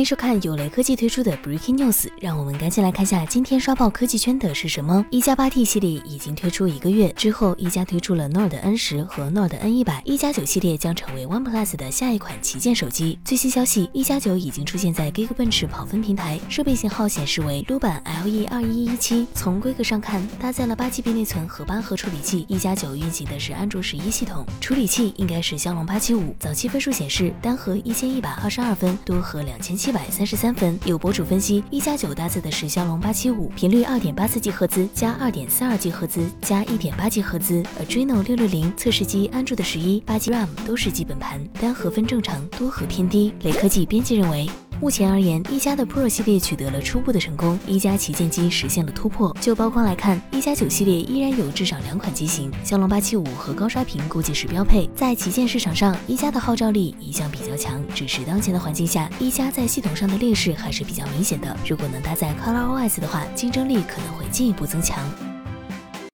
欢迎收看有雷科技推出的 Breaking News，让我们赶紧来看下今天刷爆科技圈的是什么。一加八 T 系列已经推出一个月之后，一加推出了 Nord N 十和 Nord N 一百，一加九系列将成为 OnePlus 的下一款旗舰手机。最新消息，一加九已经出现在 Geekbench 跑分平台，设备型号显示为 Lu 版 LE 二一一七。从规格上看，搭载了八 GB 内存和八核处理器，一加九运行的是安卓十一系统，处理器应该是骁龙八七五。早期分数显示，单核一千一百二十二分，多核两千七。七百三十三分。有博主分析，一加九搭载的是骁龙八七五，频率二点八四 G 赫兹加二点四二 G 赫兹加一点八 G 赫兹。Adreno 六六零测试机安卓的十一、八 G RAM 都是基本盘，单核分正常，多核偏低。雷科技编辑认为。目前而言，一加的 Pro 系列取得了初步的成功，一加旗舰机实现了突破。就曝光来看，一加九系列依然有至少两款机型，骁龙八七五和高刷屏估计是标配。在旗舰市场上，一加的号召力一向比较强，只是当前的环境下，一加在系统上的劣势还是比较明显的。如果能搭载 ColorOS 的话，竞争力可能会进一步增强。